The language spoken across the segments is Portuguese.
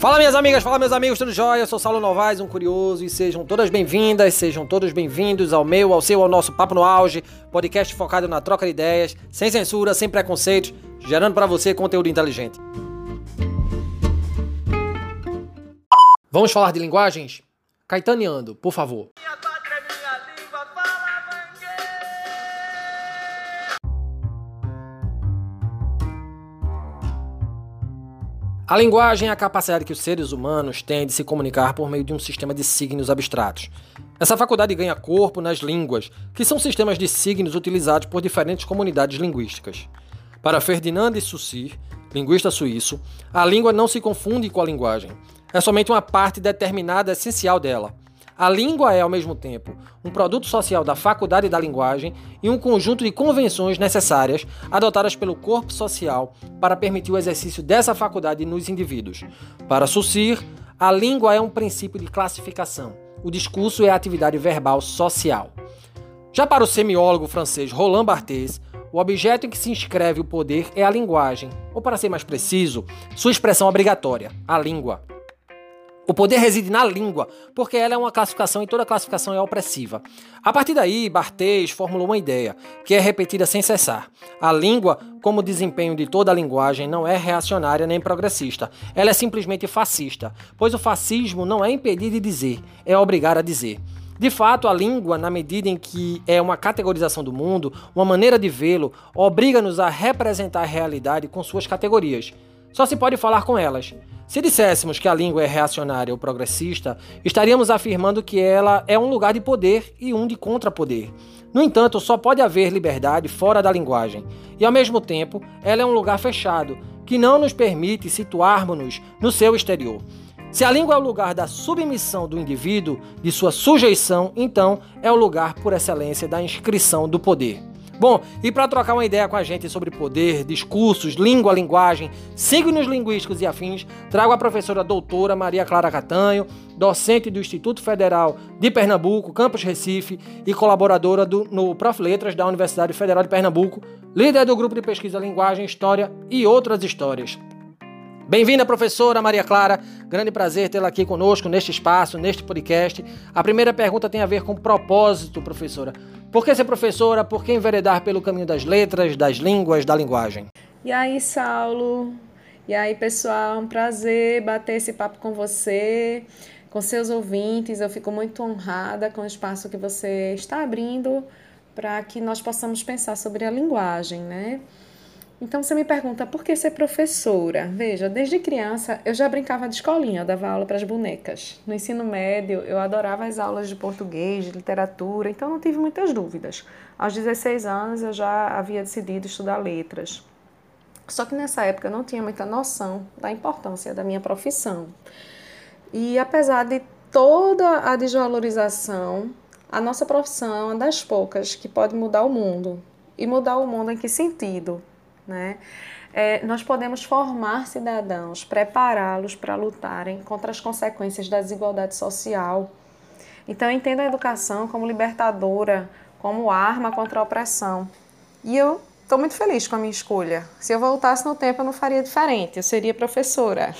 Fala minhas amigas, fala meus amigos, tudo jóia? Eu sou Saulo Novaes, um curioso, e sejam todas bem-vindas, sejam todos bem-vindos ao meu, ao seu, ao nosso Papo no Auge, podcast focado na troca de ideias, sem censura, sem preconceitos, gerando para você conteúdo inteligente. Vamos falar de linguagens? Caetaneando, por favor. A linguagem é a capacidade que os seres humanos têm de se comunicar por meio de um sistema de signos abstratos. Essa faculdade ganha corpo nas línguas, que são sistemas de signos utilizados por diferentes comunidades linguísticas. Para Ferdinand de Saussure, linguista suíço, a língua não se confunde com a linguagem. É somente uma parte determinada essencial dela. A língua é, ao mesmo tempo, um produto social da faculdade da linguagem e um conjunto de convenções necessárias adotadas pelo corpo social para permitir o exercício dessa faculdade nos indivíduos. Para Saussure, a língua é um princípio de classificação. O discurso é a atividade verbal social. Já para o semiólogo francês Roland Barthes, o objeto em que se inscreve o poder é a linguagem, ou para ser mais preciso, sua expressão obrigatória, a língua. O poder reside na língua, porque ela é uma classificação e toda classificação é opressiva. A partir daí, Barthes formulou uma ideia, que é repetida sem cessar. A língua, como desempenho de toda a linguagem, não é reacionária nem progressista. Ela é simplesmente fascista, pois o fascismo não é impedir de dizer, é obrigar a dizer. De fato, a língua, na medida em que é uma categorização do mundo, uma maneira de vê-lo, obriga-nos a representar a realidade com suas categorias. Só se pode falar com elas. Se disséssemos que a língua é reacionária ou progressista, estaríamos afirmando que ela é um lugar de poder e um de contrapoder. No entanto, só pode haver liberdade fora da linguagem, e ao mesmo tempo, ela é um lugar fechado, que não nos permite situarmos-nos no seu exterior. Se a língua é o lugar da submissão do indivíduo, de sua sujeição, então é o lugar por excelência da inscrição do poder. Bom, e para trocar uma ideia com a gente sobre poder, discursos, língua, linguagem, signos linguísticos e afins, trago a professora doutora Maria Clara Catanho, docente do Instituto Federal de Pernambuco, Campus Recife e colaboradora do, no Prof. Letras da Universidade Federal de Pernambuco, líder do grupo de pesquisa Linguagem, História e outras histórias. Bem-vinda, professora Maria Clara. Grande prazer tê-la aqui conosco neste espaço, neste podcast. A primeira pergunta tem a ver com propósito, professora. Por que ser professora? Por que enveredar pelo caminho das letras, das línguas, da linguagem? E aí, Saulo? E aí, pessoal? Um prazer bater esse papo com você, com seus ouvintes. Eu fico muito honrada com o espaço que você está abrindo para que nós possamos pensar sobre a linguagem, né? Então você me pergunta por que ser professora? Veja, desde criança eu já brincava de escolinha, eu dava aula para as bonecas. No ensino médio eu adorava as aulas de português, de literatura, então não tive muitas dúvidas. Aos 16 anos eu já havia decidido estudar letras. Só que nessa época eu não tinha muita noção da importância da minha profissão. E apesar de toda a desvalorização, a nossa profissão é das poucas que pode mudar o mundo. E mudar o mundo em que sentido? Né? É, nós podemos formar cidadãos, prepará-los para lutarem contra as consequências da desigualdade social. Então, eu entendo a educação como libertadora, como arma contra a opressão. E eu estou muito feliz com a minha escolha. Se eu voltasse no tempo, eu não faria diferente, eu seria professora.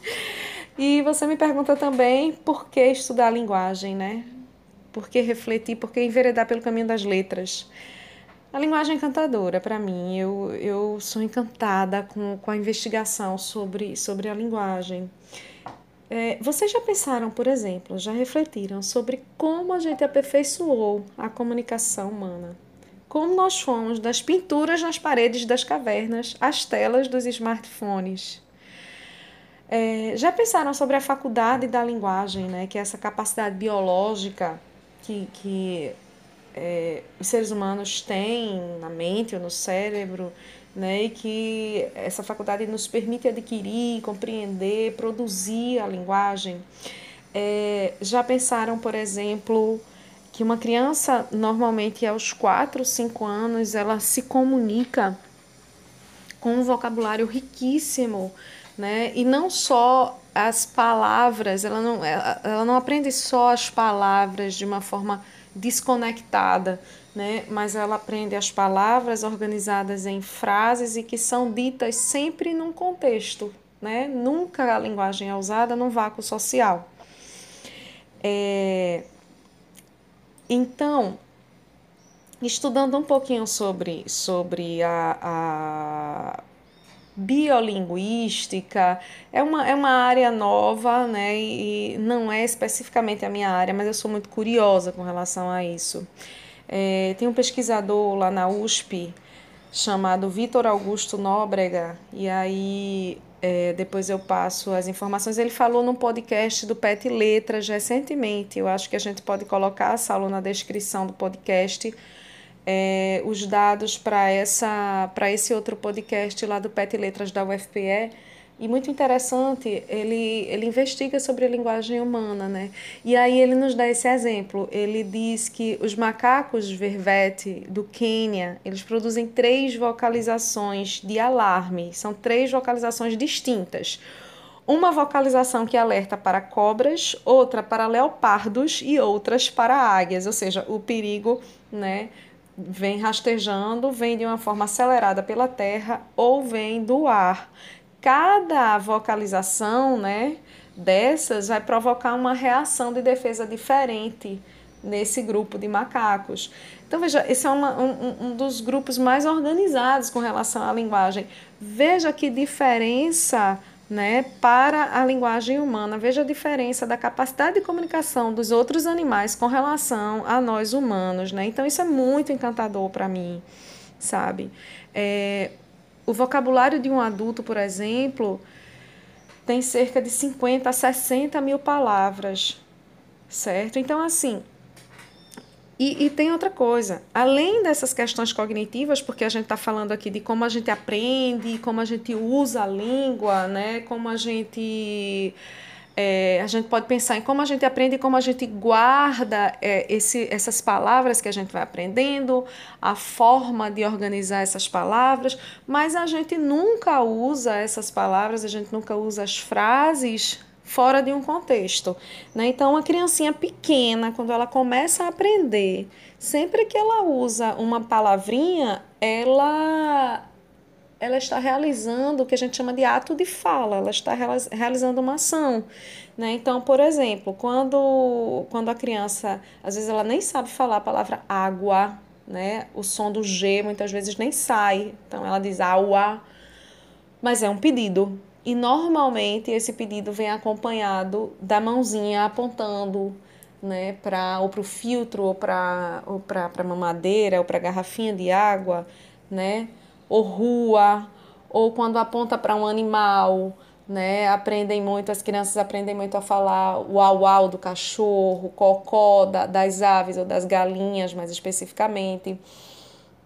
e você me pergunta também por que estudar linguagem, né? Por que refletir, por que enveredar pelo caminho das letras? A linguagem encantadora para mim. Eu, eu sou encantada com, com a investigação sobre, sobre a linguagem. É, vocês já pensaram, por exemplo, já refletiram sobre como a gente aperfeiçoou a comunicação humana? Como nós fomos das pinturas nas paredes das cavernas às telas dos smartphones? É, já pensaram sobre a faculdade da linguagem, né, que é essa capacidade biológica que, que é, os seres humanos têm na mente ou no cérebro, né, e que essa faculdade nos permite adquirir, compreender, produzir a linguagem. É, já pensaram, por exemplo, que uma criança, normalmente aos 4, 5 anos, ela se comunica com um vocabulário riquíssimo, né? E não só as palavras, ela não, ela, ela não aprende só as palavras de uma forma desconectada, né? mas ela aprende as palavras organizadas em frases e que são ditas sempre num contexto, né? Nunca a linguagem é usada num vácuo social. É... Então, estudando um pouquinho sobre, sobre a, a biolinguística, é uma, é uma área nova, né? E não é especificamente a minha área, mas eu sou muito curiosa com relação a isso. É, tem um pesquisador lá na USP chamado Vitor Augusto Nóbrega, e aí é, depois eu passo as informações. Ele falou num podcast do PET Letras recentemente. Eu acho que a gente pode colocar, essa aula na descrição do podcast, é, os dados para esse outro podcast lá do PET Letras da UFPE e muito interessante, ele, ele investiga sobre a linguagem humana, né? E aí ele nos dá esse exemplo. Ele diz que os macacos vervete do Quênia, eles produzem três vocalizações de alarme. São três vocalizações distintas. Uma vocalização que alerta para cobras, outra para leopardos e outras para águias, ou seja, o perigo, né, vem rastejando, vem de uma forma acelerada pela terra ou vem do ar cada vocalização né, dessas vai provocar uma reação de defesa diferente nesse grupo de macacos. Então, veja, esse é uma, um, um dos grupos mais organizados com relação à linguagem. Veja que diferença né, para a linguagem humana. Veja a diferença da capacidade de comunicação dos outros animais com relação a nós humanos. Né? Então, isso é muito encantador para mim, sabe? É, o vocabulário de um adulto, por exemplo, tem cerca de 50 a 60 mil palavras, certo? Então, assim, e, e, tem outra coisa, além dessas questões cognitivas, porque a gente está falando aqui de como a gente aprende, como a gente usa a língua, né? como a gente é, a gente pode pensar em como a gente aprende como a gente guarda é, esse, essas palavras que a gente vai aprendendo, a forma de organizar essas palavras, mas a gente nunca usa essas palavras, a gente nunca usa as frases fora de um contexto. Né? Então, uma criancinha pequena, quando ela começa a aprender, sempre que ela usa uma palavrinha, ela ela está realizando o que a gente chama de ato de fala, ela está realizando uma ação. Né? Então, por exemplo, quando, quando a criança, às vezes ela nem sabe falar a palavra água, né? o som do G muitas vezes nem sai, então ela diz água, mas é um pedido. E normalmente esse pedido vem acompanhado da mãozinha apontando né, para ou para o filtro, ou para ou a mamadeira, ou para a garrafinha de água, né? ou rua, ou quando aponta para um animal, né? Aprendem muito, as crianças aprendem muito a falar o au-au do cachorro, cocó da, das aves ou das galinhas, mais especificamente.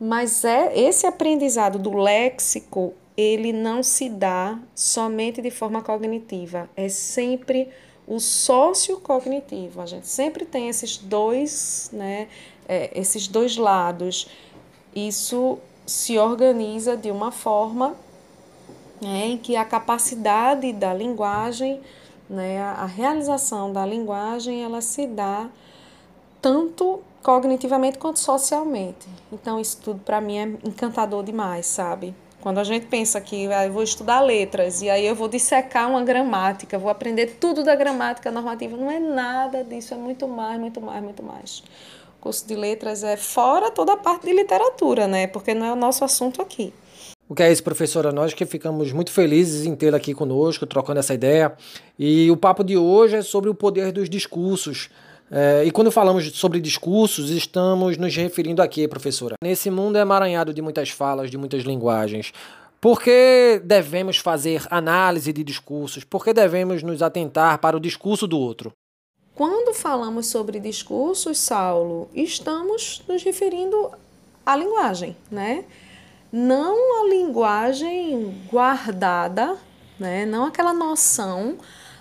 Mas é esse aprendizado do léxico, ele não se dá somente de forma cognitiva, é sempre o sociocognitivo. A gente sempre tem esses dois, né, é, esses dois lados. Isso se organiza de uma forma né, em que a capacidade da linguagem, né, a realização da linguagem, ela se dá tanto cognitivamente quanto socialmente. Então, isso tudo para mim é encantador demais, sabe? Quando a gente pensa que ah, eu vou estudar letras e aí eu vou dissecar uma gramática, vou aprender tudo da gramática normativa, não é nada disso, é muito mais, muito mais, muito mais curso de letras é fora toda a parte de literatura, né? Porque não é o nosso assunto aqui. O que é isso, professora? Nós que ficamos muito felizes em tê-la aqui conosco, trocando essa ideia. E o papo de hoje é sobre o poder dos discursos. É, e quando falamos sobre discursos, estamos nos referindo a quê, professora? Nesse mundo emaranhado de muitas falas, de muitas linguagens. Por que devemos fazer análise de discursos? Por que devemos nos atentar para o discurso do outro? Quando falamos sobre discursos, Saulo, estamos nos referindo à linguagem, né? Não a linguagem guardada, né? Não aquela noção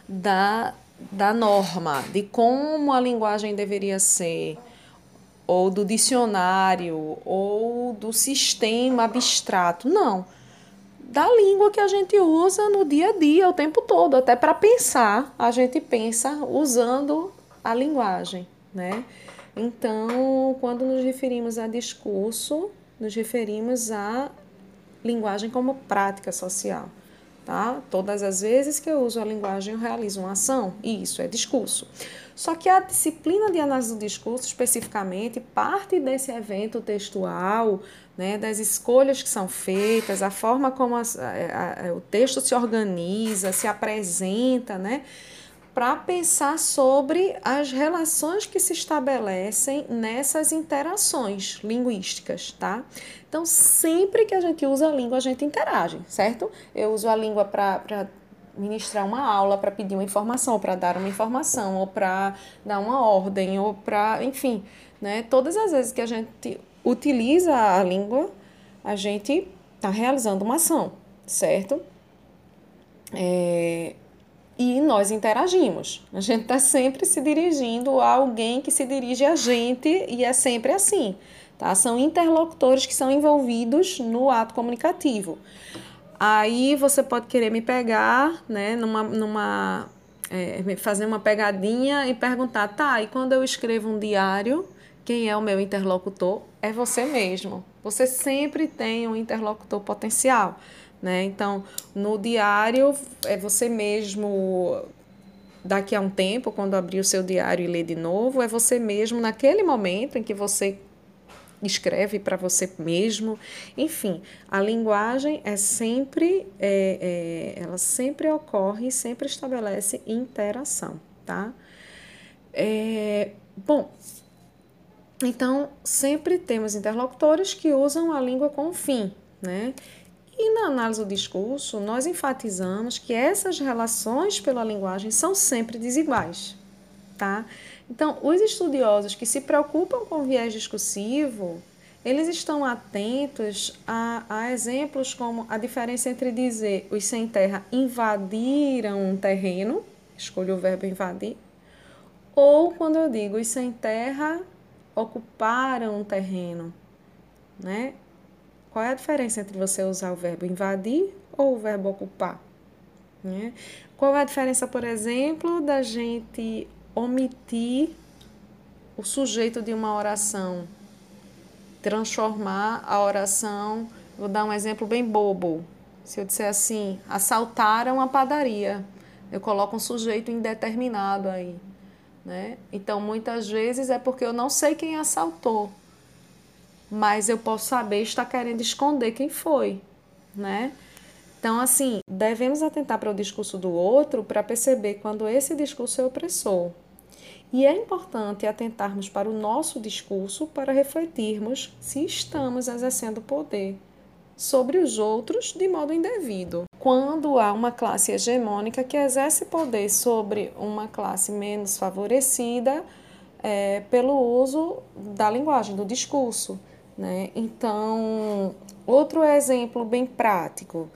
da, da norma, de como a linguagem deveria ser, ou do dicionário, ou do sistema abstrato. Não da língua que a gente usa no dia a dia, o tempo todo. Até para pensar, a gente pensa usando a linguagem, né? Então, quando nos referimos a discurso, nos referimos à linguagem como prática social, tá? Todas as vezes que eu uso a linguagem, eu realizo uma ação, e isso é discurso. Só que a disciplina de análise do discurso, especificamente, parte desse evento textual, né, das escolhas que são feitas, a forma como a, a, o texto se organiza, se apresenta, né, para pensar sobre as relações que se estabelecem nessas interações linguísticas, tá? Então, sempre que a gente usa a língua, a gente interage, certo? Eu uso a língua para ministrar uma aula, para pedir uma informação, para dar uma informação, ou para dar uma ordem, ou para, enfim, né? Todas as vezes que a gente utiliza a língua, a gente está realizando uma ação, certo? É, e nós interagimos. A gente está sempre se dirigindo a alguém que se dirige a gente e é sempre assim. Tá? São interlocutores que são envolvidos no ato comunicativo. Aí você pode querer me pegar, né, numa, numa é, fazer uma pegadinha e perguntar, tá, e quando eu escrevo um diário, quem é o meu interlocutor? É você mesmo. Você sempre tem um interlocutor potencial, né? Então, no diário, é você mesmo daqui a um tempo, quando abrir o seu diário e ler de novo, é você mesmo naquele momento em que você escreve para você mesmo. Enfim, a linguagem é sempre, é, é, ela sempre ocorre e sempre estabelece interação, tá? É, bom, então sempre temos interlocutores que usam a língua com fim, né? E na análise do discurso, nós enfatizamos que essas relações pela linguagem são sempre desiguais, tá? Então, os estudiosos que se preocupam com viés discursivo, eles estão atentos a, a, exemplos como a diferença entre dizer os sem terra invadiram um terreno, escolho o verbo invadir, ou quando eu digo os sem terra ocuparam um terreno, né? Qual é a diferença entre você usar o verbo invadir ou o verbo ocupar? Né? Qual é a diferença, por exemplo, da gente omitir o sujeito de uma oração, transformar a oração. Vou dar um exemplo bem bobo. Se eu disser assim, assaltaram a padaria, eu coloco um sujeito indeterminado aí. Né? Então, muitas vezes é porque eu não sei quem assaltou, mas eu posso saber está querendo esconder quem foi, né? Então, assim, devemos atentar para o discurso do outro para perceber quando esse discurso é opressor. E é importante atentarmos para o nosso discurso para refletirmos se estamos exercendo poder sobre os outros de modo indevido. Quando há uma classe hegemônica que exerce poder sobre uma classe menos favorecida é, pelo uso da linguagem, do discurso. Né? Então, outro exemplo bem prático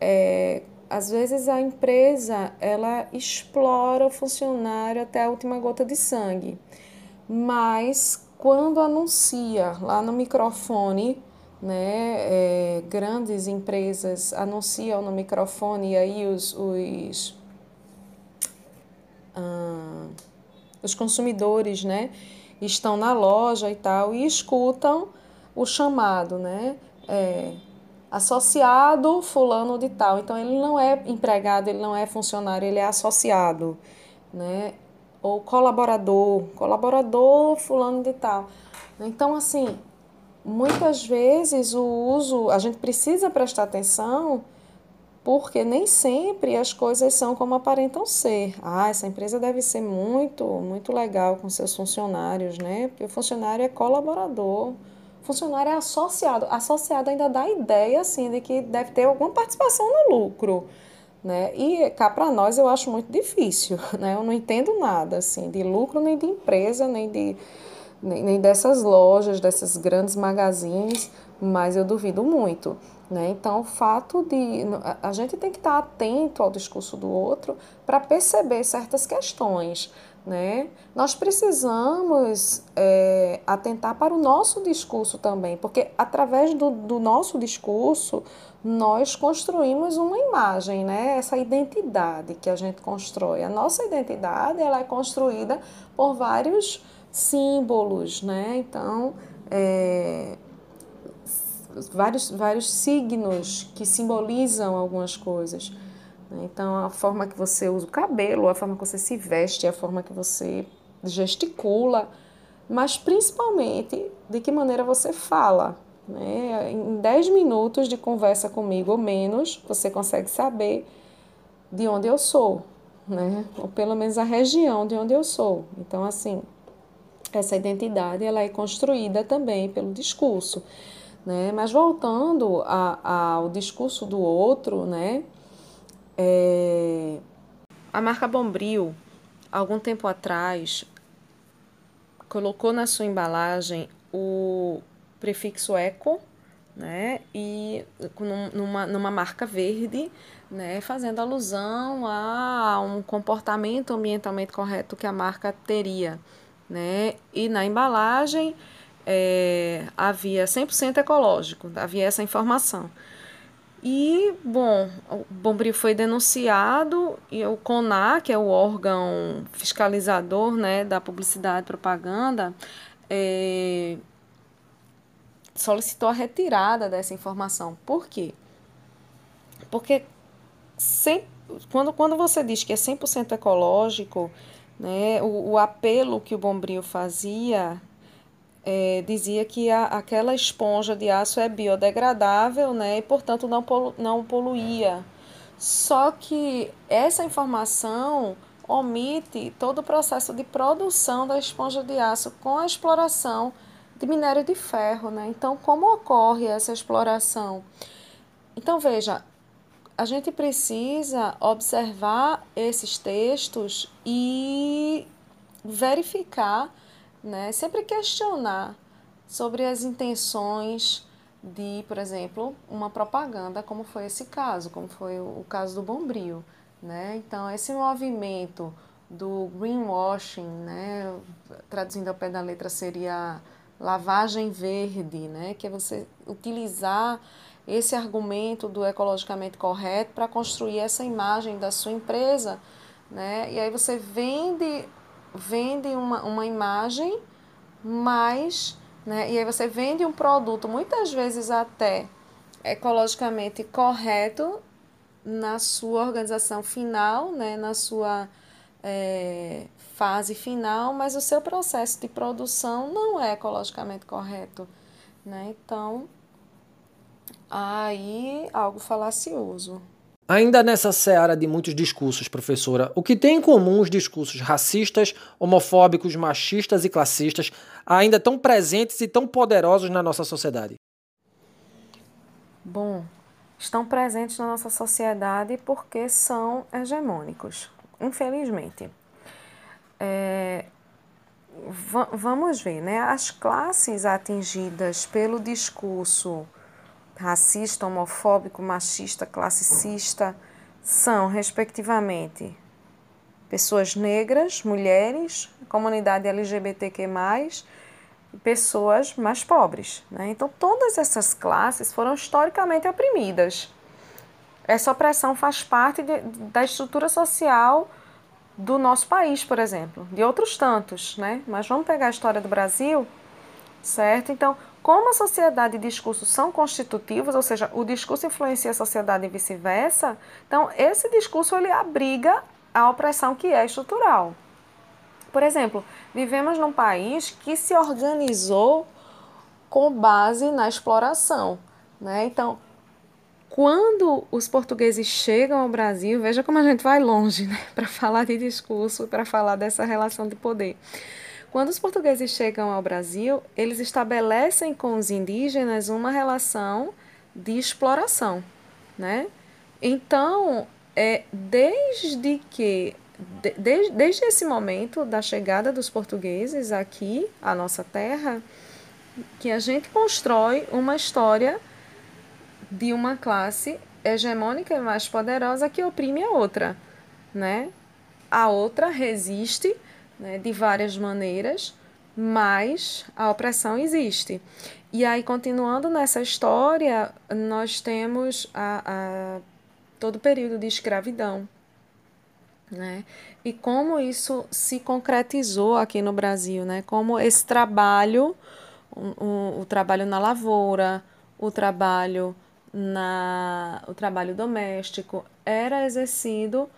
é às vezes a empresa ela explora o funcionário até a última gota de sangue, mas quando anuncia lá no microfone, né, é, grandes empresas anunciam no microfone e aí os, os, ah, os consumidores, né, estão na loja e tal e escutam o chamado, né, é, associado fulano de tal. Então ele não é empregado, ele não é funcionário, ele é associado, né? Ou colaborador, colaborador fulano de tal. Então assim, muitas vezes o uso, a gente precisa prestar atenção porque nem sempre as coisas são como aparentam ser. Ah, essa empresa deve ser muito, muito legal com seus funcionários, né? Porque o funcionário é colaborador funcionário é associado. Associado ainda dá a ideia, assim, de que deve ter alguma participação no lucro, né? E cá para nós eu acho muito difícil, né? Eu não entendo nada, assim, de lucro nem de empresa, nem de nem, nem dessas lojas, dessas grandes magazines, mas eu duvido muito. Né? Então, o fato de. A gente tem que estar atento ao discurso do outro para perceber certas questões. Né? Nós precisamos é, atentar para o nosso discurso também, porque através do, do nosso discurso nós construímos uma imagem, né? essa identidade que a gente constrói. A nossa identidade ela é construída por vários símbolos, né? então é, vários, vários signos que simbolizam algumas coisas. Né? Então, a forma que você usa o cabelo, a forma que você se veste, a forma que você gesticula, mas principalmente de que maneira você fala. Né? Em 10 minutos de conversa comigo ou menos, você consegue saber de onde eu sou, né? ou pelo menos a região de onde eu sou. Então, assim, essa identidade ela é construída também pelo discurso. Né? Mas voltando ao discurso do outro, né? É... a marca Bombril, algum tempo atrás, colocou na sua embalagem o prefixo eco, né? E numa, numa marca verde, né? Fazendo alusão a um comportamento ambientalmente correto que a marca teria, né? E na embalagem é, havia 100% ecológico, havia essa informação. E, bom, o Bombril foi denunciado e o CONAR, que é o órgão fiscalizador né, da publicidade e propaganda, é, solicitou a retirada dessa informação. Por quê? Porque sem, quando, quando você diz que é 100% ecológico, né, o, o apelo que o Bombril fazia é, dizia que a, aquela esponja de aço é biodegradável né, e, portanto, não, polu, não poluía. Só que essa informação omite todo o processo de produção da esponja de aço com a exploração de minério de ferro. Né? Então, como ocorre essa exploração? Então, veja, a gente precisa observar esses textos e verificar né? Sempre questionar sobre as intenções de, por exemplo, uma propaganda, como foi esse caso, como foi o caso do Bombril, né? Então, esse movimento do greenwashing, né, traduzindo ao pé da letra seria lavagem verde, né, que é você utilizar esse argumento do ecologicamente correto para construir essa imagem da sua empresa, né? E aí você vende vende uma, uma imagem, mas, né, e aí você vende um produto, muitas vezes até ecologicamente correto na sua organização final, né, na sua é, fase final, mas o seu processo de produção não é ecologicamente correto. Né? Então, aí algo falacioso. Ainda nessa seara de muitos discursos, professora, o que tem em comum os discursos racistas, homofóbicos, machistas e classistas, ainda tão presentes e tão poderosos na nossa sociedade? Bom, estão presentes na nossa sociedade porque são hegemônicos, infelizmente. É, vamos ver, né? As classes atingidas pelo discurso racista, homofóbico, machista, classicista, são, respectivamente, pessoas negras, mulheres, comunidade LGBTQ+, pessoas mais pobres. Né? Então, todas essas classes foram historicamente oprimidas. Essa opressão faz parte de, da estrutura social do nosso país, por exemplo, de outros tantos, né? Mas vamos pegar a história do Brasil, certo? Então, como a sociedade e discurso são constitutivos, ou seja, o discurso influencia a sociedade e vice-versa, então esse discurso ele abriga a opressão que é estrutural. Por exemplo, vivemos num país que se organizou com base na exploração. Né? Então, quando os portugueses chegam ao Brasil, veja como a gente vai longe né? para falar de discurso, para falar dessa relação de poder. Quando os portugueses chegam ao Brasil, eles estabelecem com os indígenas uma relação de exploração, né? Então, é, desde que de, desde esse momento da chegada dos portugueses aqui à nossa terra, que a gente constrói uma história de uma classe hegemônica e mais poderosa que oprime a outra, né? A outra resiste né, de várias maneiras, mas a opressão existe. E aí, continuando nessa história, nós temos a, a todo o período de escravidão. Né? E como isso se concretizou aqui no Brasil, né? como esse trabalho, o, o, o trabalho na lavoura, o trabalho na o trabalho doméstico era exercido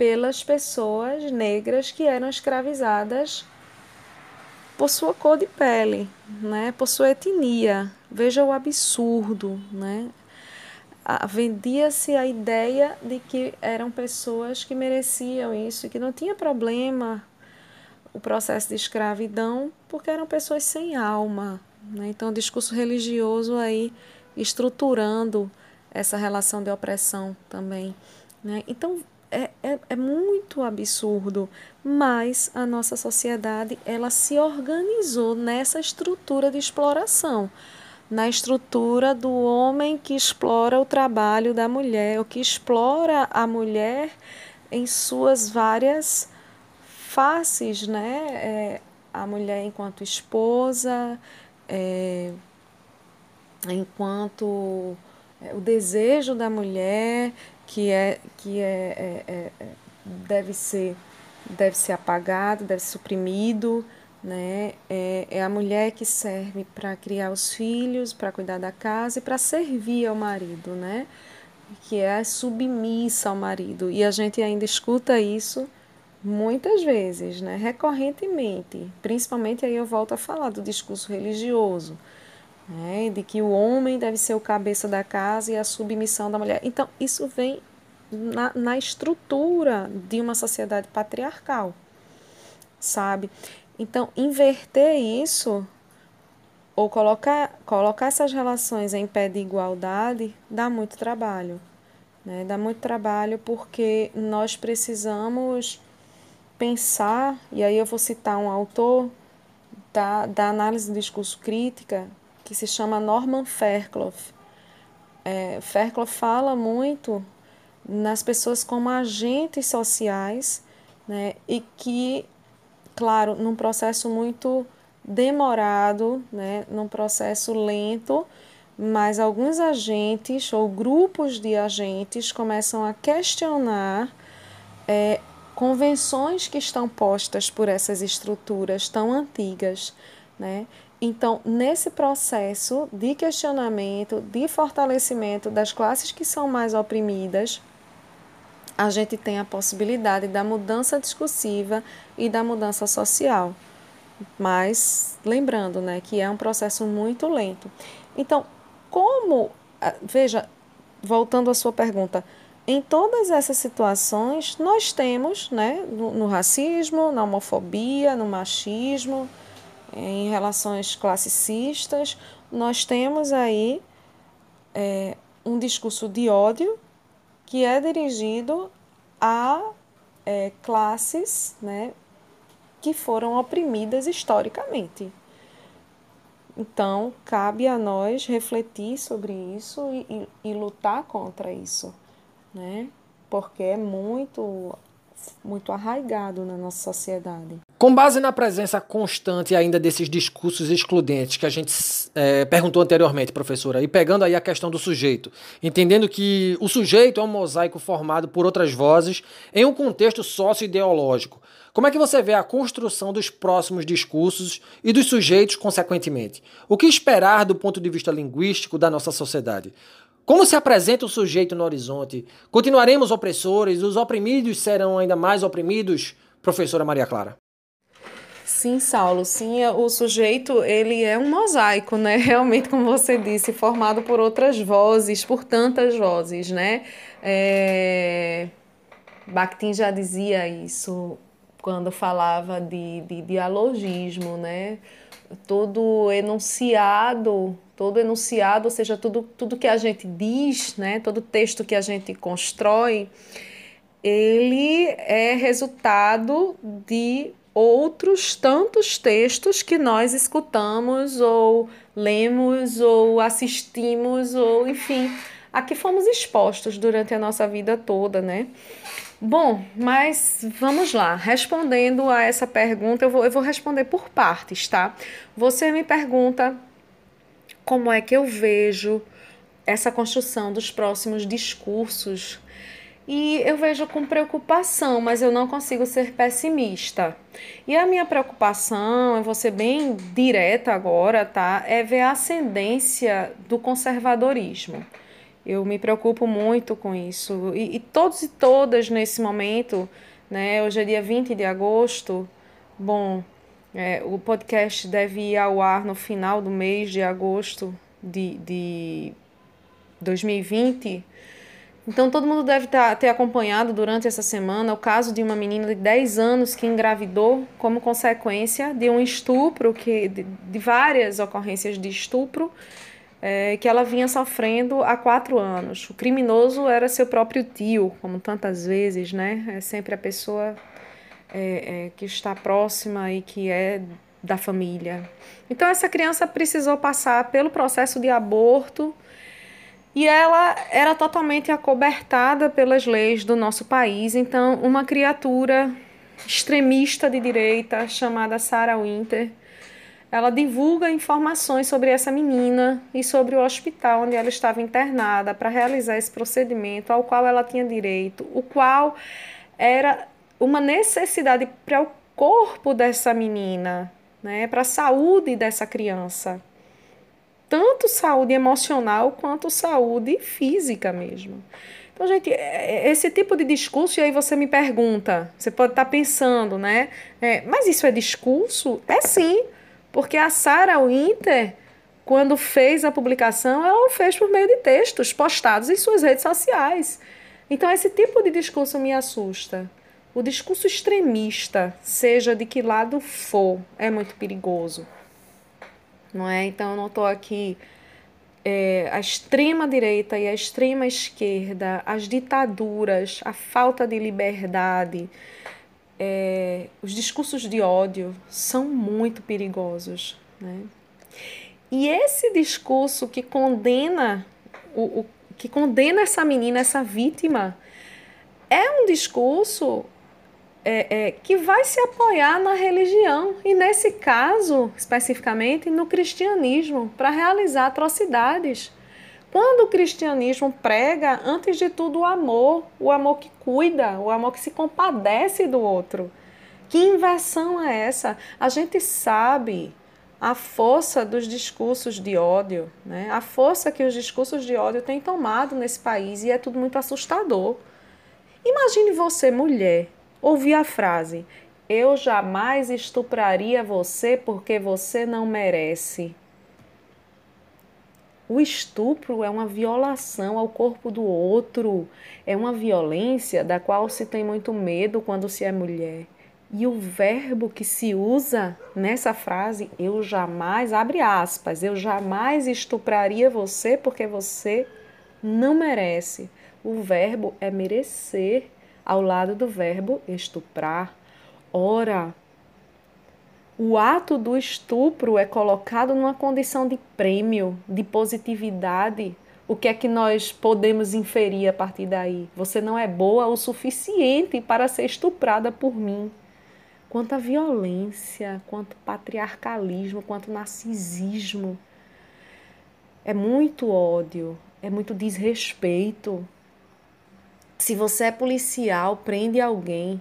pelas pessoas negras que eram escravizadas por sua cor de pele, né? por sua etnia. Veja o absurdo, né? Vendia-se a ideia de que eram pessoas que mereciam isso que não tinha problema o processo de escravidão, porque eram pessoas sem alma. Né? Então, o discurso religioso aí estruturando essa relação de opressão também. Né? Então, é, é, é muito absurdo, mas a nossa sociedade ela se organizou nessa estrutura de exploração, na estrutura do homem que explora o trabalho da mulher, o que explora a mulher em suas várias faces, né? É, a mulher enquanto esposa, é, enquanto é, o desejo da mulher que é que é, é, é, é, deve ser deve ser apagado, deve ser suprimido, né? É, é a mulher que serve para criar os filhos, para cuidar da casa e para servir ao marido, né? Que é submissa ao marido. E a gente ainda escuta isso muitas vezes, né, recorrentemente, principalmente aí eu volto a falar do discurso religioso, né, de que o homem deve ser o cabeça da casa e a submissão da mulher. Então, isso vem na, na estrutura de uma sociedade patriarcal, sabe? Então, inverter isso ou colocar, colocar essas relações em pé de igualdade dá muito trabalho. Né? Dá muito trabalho porque nós precisamos pensar, e aí eu vou citar um autor da, da análise do discurso crítica, que se chama Norman Fairclough. É, Fairclough fala muito nas pessoas como agentes sociais, né, e que, claro, num processo muito demorado, né, num processo lento, mas alguns agentes ou grupos de agentes começam a questionar é, convenções que estão postas por essas estruturas tão antigas, né? Então, nesse processo de questionamento, de fortalecimento das classes que são mais oprimidas, a gente tem a possibilidade da mudança discursiva e da mudança social. Mas lembrando, né, que é um processo muito lento. Então, como, ah, veja, voltando à sua pergunta, em todas essas situações, nós temos, né, no, no racismo, na homofobia, no machismo, em relações classicistas, nós temos aí é, um discurso de ódio que é dirigido a é, classes né, que foram oprimidas historicamente. Então, cabe a nós refletir sobre isso e, e, e lutar contra isso né? Porque é muito muito arraigado na nossa sociedade. Com base na presença constante ainda desses discursos excludentes que a gente é, perguntou anteriormente, professora, e pegando aí a questão do sujeito, entendendo que o sujeito é um mosaico formado por outras vozes em um contexto sócio-ideológico, como é que você vê a construção dos próximos discursos e dos sujeitos, consequentemente? O que esperar do ponto de vista linguístico da nossa sociedade? Como se apresenta o sujeito no horizonte? Continuaremos opressores? Os oprimidos serão ainda mais oprimidos? Professora Maria Clara. Sim, Saulo, sim, o sujeito, ele é um mosaico, né? Realmente, como você disse, formado por outras vozes, por tantas vozes, né? É... Bakhtin já dizia isso quando falava de, de dialogismo, né? Todo enunciado todo enunciado, ou seja, tudo, tudo que a gente diz, né, todo texto que a gente constrói, ele é resultado de outros tantos textos que nós escutamos ou lemos ou assistimos ou enfim, a que fomos expostos durante a nossa vida toda, né? Bom, mas vamos lá. Respondendo a essa pergunta, eu vou, eu vou responder por partes, tá? Você me pergunta como é que eu vejo essa construção dos próximos discursos. E eu vejo com preocupação, mas eu não consigo ser pessimista. E a minha preocupação, eu vou ser bem direta agora, tá? É ver a ascendência do conservadorismo. Eu me preocupo muito com isso. E, e todos e todas nesse momento, né? Hoje é dia 20 de agosto. Bom, é, o podcast deve ir ao ar no final do mês de agosto de, de 2020. Então, todo mundo deve tá, ter acompanhado durante essa semana o caso de uma menina de 10 anos que engravidou como consequência de um estupro, que, de, de várias ocorrências de estupro é, que ela vinha sofrendo há quatro anos. O criminoso era seu próprio tio, como tantas vezes, né? É sempre a pessoa é, é, que está próxima e que é da família. Então, essa criança precisou passar pelo processo de aborto e ela era totalmente acobertada pelas leis do nosso país. Então, uma criatura extremista de direita chamada Sarah Winter ela divulga informações sobre essa menina e sobre o hospital onde ela estava internada para realizar esse procedimento ao qual ela tinha direito, o qual era uma necessidade para o corpo dessa menina, né, para a saúde dessa criança. Tanto saúde emocional quanto saúde física mesmo. Então, gente, é, é, esse tipo de discurso, e aí você me pergunta, você pode estar pensando, né? É, mas isso é discurso? É sim. Porque a Sarah Winter, quando fez a publicação, ela o fez por meio de textos postados em suas redes sociais. Então, esse tipo de discurso me assusta. O discurso extremista, seja de que lado for, é muito perigoso. Não é? Então, eu não estou aqui. É, a extrema direita e a extrema esquerda, as ditaduras, a falta de liberdade, é, os discursos de ódio são muito perigosos. Né? E esse discurso que condena o, o, que condena essa menina, essa vítima, é um discurso é, é, que vai se apoiar na religião e, nesse caso, especificamente, no cristianismo, para realizar atrocidades. Quando o cristianismo prega, antes de tudo, o amor, o amor que cuida, o amor que se compadece do outro. Que inversão é essa? A gente sabe a força dos discursos de ódio, né? a força que os discursos de ódio têm tomado nesse país e é tudo muito assustador. Imagine você, mulher, ouvir a frase: Eu jamais estupraria você porque você não merece. O estupro é uma violação ao corpo do outro, é uma violência da qual se tem muito medo quando se é mulher. E o verbo que se usa nessa frase, eu jamais, abre aspas, eu jamais estupraria você porque você não merece. O verbo é merecer ao lado do verbo estuprar. Ora, o ato do estupro é colocado numa condição de prêmio, de positividade. O que é que nós podemos inferir a partir daí? Você não é boa o suficiente para ser estuprada por mim. Quanta violência, quanto patriarcalismo, quanto narcisismo. É muito ódio, é muito desrespeito. Se você é policial, prende alguém,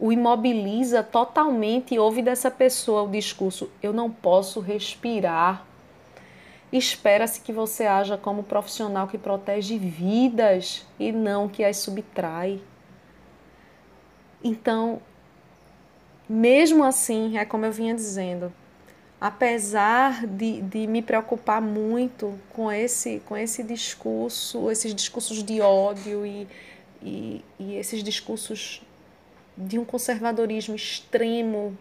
o imobiliza totalmente e ouve dessa pessoa o discurso: eu não posso respirar. Espera-se que você haja como profissional que protege vidas e não que as subtrai. Então, mesmo assim, é como eu vinha dizendo, apesar de, de me preocupar muito com esse, com esse discurso, esses discursos de ódio e, e, e esses discursos de um conservadorismo extremo,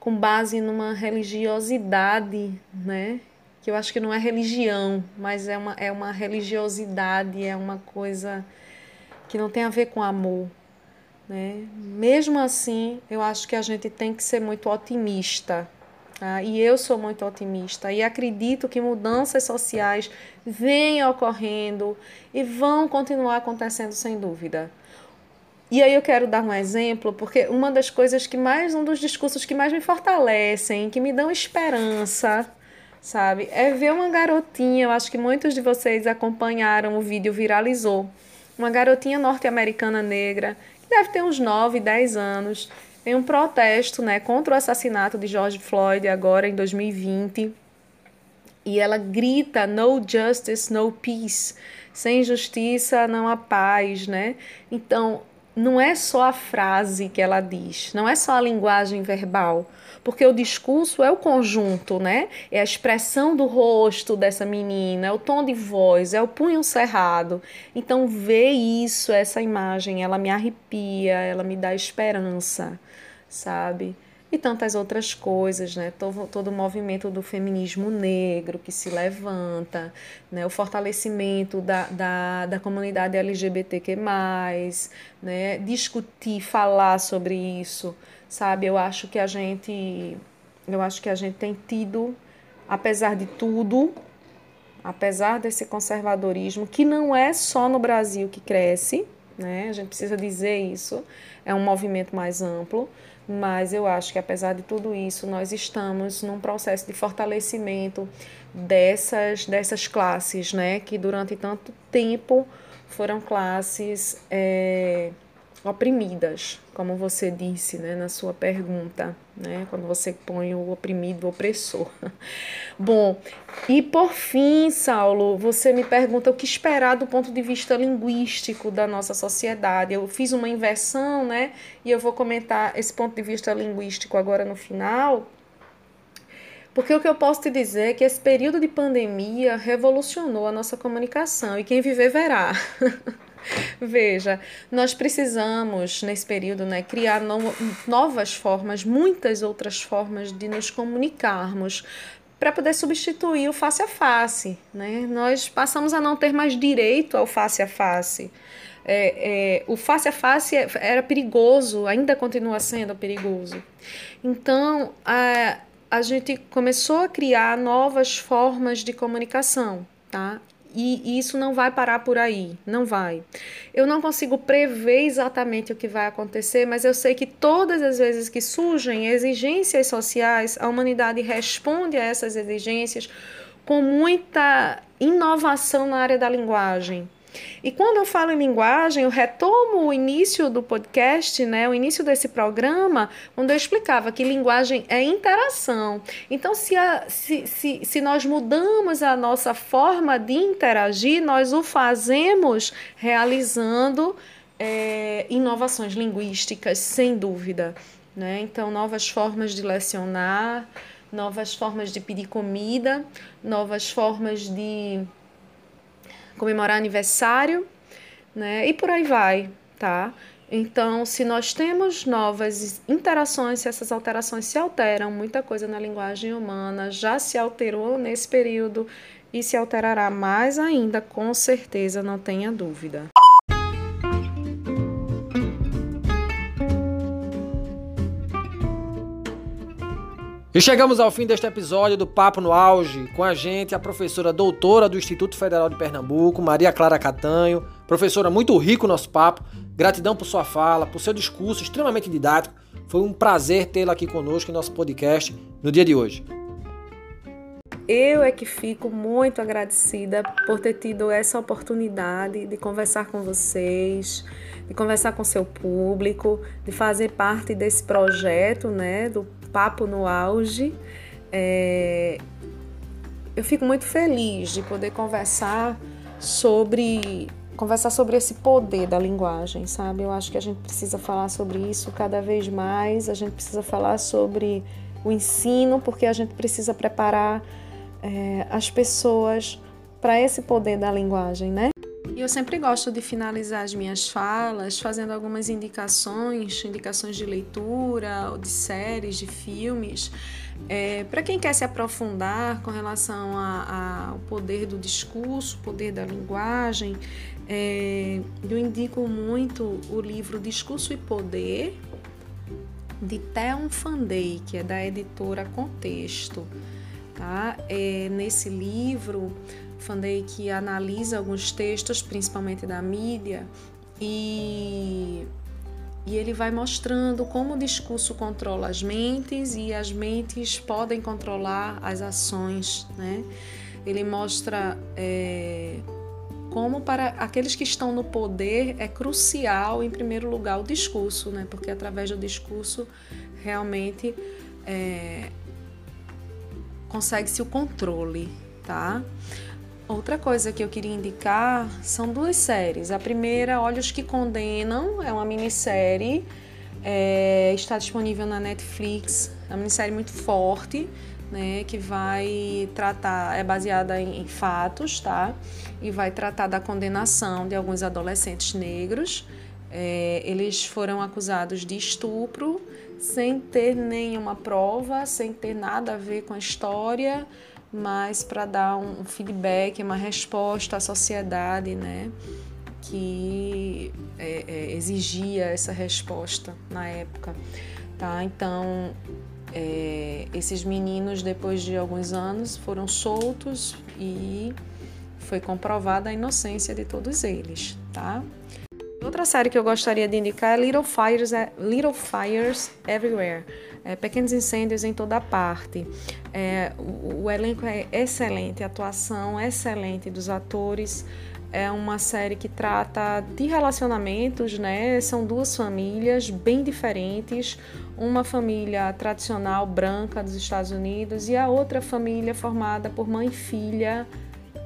com base numa religiosidade, né? Que eu acho que não é religião, mas é uma, é uma religiosidade, é uma coisa que não tem a ver com amor. Né? Mesmo assim, eu acho que a gente tem que ser muito otimista. Tá? E eu sou muito otimista e acredito que mudanças sociais vêm ocorrendo e vão continuar acontecendo sem dúvida. E aí eu quero dar um exemplo, porque uma das coisas que mais, um dos discursos que mais me fortalecem, que me dão esperança, sabe, é ver uma garotinha, eu acho que muitos de vocês acompanharam o vídeo viralizou. Uma garotinha norte-americana negra, que deve ter uns 9, 10 anos, em um protesto, né, contra o assassinato de George Floyd agora em 2020. e ela grita no justice, no peace. Sem justiça não há paz, né? Então, não é só a frase que ela diz, não é só a linguagem verbal, porque o discurso é o conjunto, né? É a expressão do rosto dessa menina, é o tom de voz, é o punho cerrado. Então, ver isso, essa imagem, ela me arrepia, ela me dá esperança, sabe? E tantas outras coisas, né? Todo, todo o movimento do feminismo negro que se levanta, né? o fortalecimento da, da, da comunidade LGBTQ+, né? discutir, falar sobre isso, sabe? Eu acho que a gente, eu acho que a gente tem tido, apesar de tudo, apesar desse conservadorismo, que não é só no Brasil que cresce, né? A gente precisa dizer isso, é um movimento mais amplo, mas eu acho que apesar de tudo isso, nós estamos num processo de fortalecimento dessas, dessas classes, né, que durante tanto tempo foram classes é, oprimidas, como você disse né, na sua pergunta, né, quando você põe o oprimido, o opressor. Bom, e por fim, Saulo, você me pergunta o que esperar do ponto de vista linguístico da nossa sociedade. Eu fiz uma inversão, né, e eu vou comentar esse ponto de vista linguístico agora no final. Porque o que eu posso te dizer é que esse período de pandemia revolucionou a nossa comunicação e quem viver verá. Veja, nós precisamos, nesse período, né, criar no, novas formas, muitas outras formas de nos comunicarmos para poder substituir o face a face. Né? Nós passamos a não ter mais direito ao face a face. É, é, o face a face era perigoso, ainda continua sendo perigoso. Então, a, a gente começou a criar novas formas de comunicação. Tá? E isso não vai parar por aí, não vai. Eu não consigo prever exatamente o que vai acontecer, mas eu sei que todas as vezes que surgem exigências sociais, a humanidade responde a essas exigências com muita inovação na área da linguagem. E quando eu falo em linguagem, eu retomo o início do podcast, né, o início desse programa, quando eu explicava que linguagem é interação. Então, se, a, se, se, se nós mudamos a nossa forma de interagir, nós o fazemos realizando é, inovações linguísticas, sem dúvida. Né? Então, novas formas de lecionar, novas formas de pedir comida, novas formas de comemorar aniversário, né? E por aí vai, tá? Então, se nós temos novas interações, se essas alterações se alteram, muita coisa na linguagem humana já se alterou nesse período e se alterará mais ainda, com certeza, não tenha dúvida. E chegamos ao fim deste episódio do Papo no Auge. Com a gente, a professora doutora do Instituto Federal de Pernambuco, Maria Clara Catanho. Professora, muito rico o nosso papo. Gratidão por sua fala, por seu discurso extremamente didático. Foi um prazer tê-la aqui conosco em nosso podcast no dia de hoje. Eu é que fico muito agradecida por ter tido essa oportunidade de conversar com vocês, de conversar com seu público, de fazer parte desse projeto, né, do Papo no Auge. É, eu fico muito feliz de poder conversar sobre conversar sobre esse poder da linguagem, sabe? Eu acho que a gente precisa falar sobre isso cada vez mais. A gente precisa falar sobre o ensino, porque a gente precisa preparar é, as pessoas para esse poder da linguagem, né? E eu sempre gosto de finalizar as minhas falas fazendo algumas indicações, indicações de leitura, de séries, de filmes. É, Para quem quer se aprofundar com relação ao poder do discurso, poder da linguagem, é, eu indico muito o livro Discurso e Poder, de Theon Fandey, que é da editora Contexto. Tá? É, nesse livro, Fandei que analisa alguns textos, principalmente da mídia, e, e ele vai mostrando como o discurso controla as mentes e as mentes podem controlar as ações. Né? Ele mostra é, como para aqueles que estão no poder é crucial, em primeiro lugar, o discurso, né? porque através do discurso realmente é, consegue-se o controle tá? Outra coisa que eu queria indicar são duas séries. A primeira, Olhos que Condenam, é uma minissérie, é, está disponível na Netflix. É uma minissérie muito forte, né, que vai tratar, é baseada em, em fatos, tá? E vai tratar da condenação de alguns adolescentes negros. É, eles foram acusados de estupro sem ter nenhuma prova, sem ter nada a ver com a história mas para dar um feedback, uma resposta à sociedade, né, que é, é, exigia essa resposta na época, tá? Então, é, esses meninos, depois de alguns anos, foram soltos e foi comprovada a inocência de todos eles, tá? Outra série que eu gostaria de indicar é Little Fires, Little Fires Everywhere é, pequenos incêndios em toda parte. É, o, o, elenco é excelente, a atuação excelente dos atores. É uma série que trata de relacionamentos, né? São duas famílias bem diferentes. Uma família tradicional branca dos Estados Unidos e a outra família formada por mãe e filha,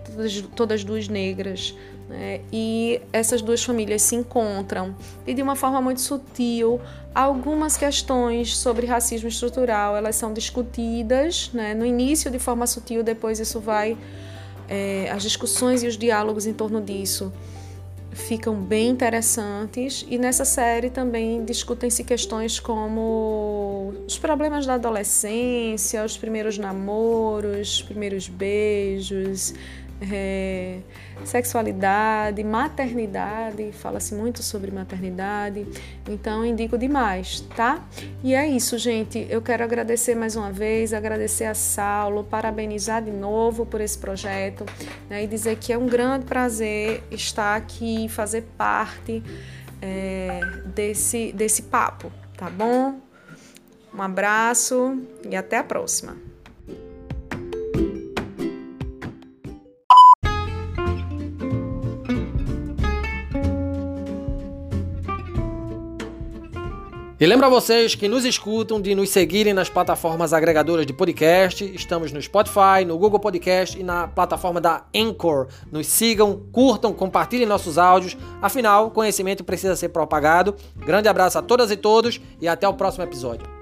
todas, todas duas negras. Né? E essas duas famílias se encontram e de uma forma muito sutil algumas questões sobre racismo estrutural elas são discutidas né? no início de forma sutil depois isso vai é, as discussões e os diálogos em torno disso ficam bem interessantes e nessa série também discutem-se questões como os problemas da adolescência, os primeiros namoros, os primeiros beijos, é, sexualidade, maternidade, fala-se muito sobre maternidade, então indico demais, tá? E é isso, gente. Eu quero agradecer mais uma vez, agradecer a Saulo, parabenizar de novo por esse projeto né, e dizer que é um grande prazer estar aqui, fazer parte é, desse, desse papo, tá bom? Um abraço e até a próxima. E lembra vocês que nos escutam de nos seguirem nas plataformas agregadoras de podcast. Estamos no Spotify, no Google Podcast e na plataforma da Anchor. Nos sigam, curtam, compartilhem nossos áudios. Afinal, conhecimento precisa ser propagado. Grande abraço a todas e todos e até o próximo episódio.